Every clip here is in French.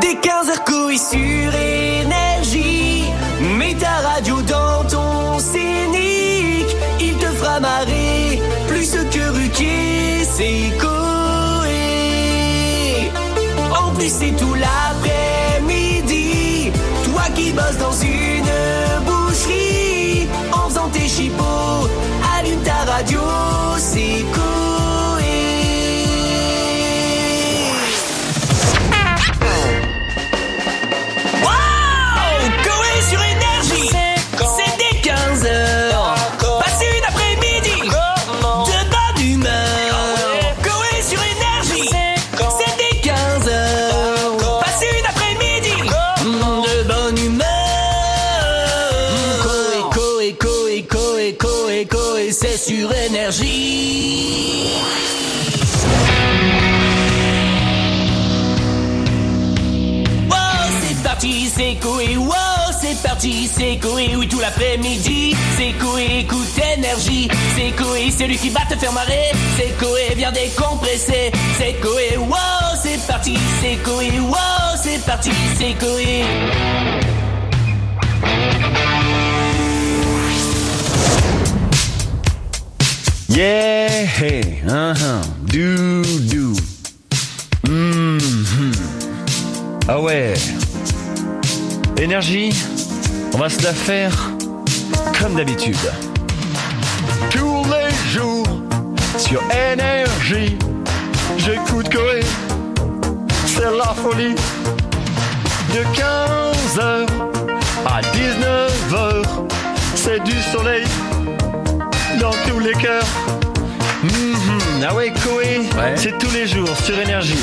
Dès 15h couille sur énergie. Mets ta radio dans ton scénique. Il te fera marrer plus que Ruquier, c'est Coé. En plus, c'est tout l'après-midi. Coé, Coé, c'est sur énergie! Wow, c'est parti, c'est Coé, wow, c'est parti, c'est Coé, oui, tout l'après-midi, c'est Coé, écoute énergie, c'est Coé, c'est lui qui va te faire marrer, c'est Coé, viens décompresser, c'est Coé, wow, c'est parti, c'est Coé, wow, c'est parti, c'est Coé. Yeah, hey, uh-huh, do, do. Mhm. Ah ouais. Énergie, on va se la faire comme d'habitude. Tous les jours, sur énergie, j'écoute Coé. C'est la folie. De 15h à 19h, c'est du soleil tous les cœurs. Mhm, Ah ouais, Koé, c'est tous les jours sur Énergie.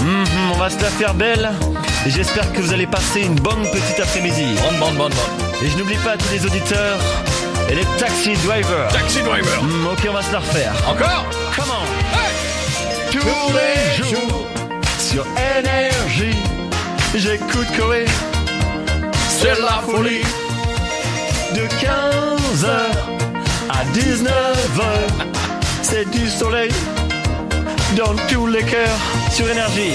Mhm, on va se la faire belle et j'espère que vous allez passer une bonne petite après-midi. Bonne, bonne, bonne, bonne. Et je n'oublie pas tous les auditeurs et les taxi drivers. Taxi driver. ok, on va se la refaire. Encore? Comment Tous les jours sur Énergie, j'écoute Koé. C'est la folie de 15h à 19h. C'est du soleil dans tous les cœurs sur énergie.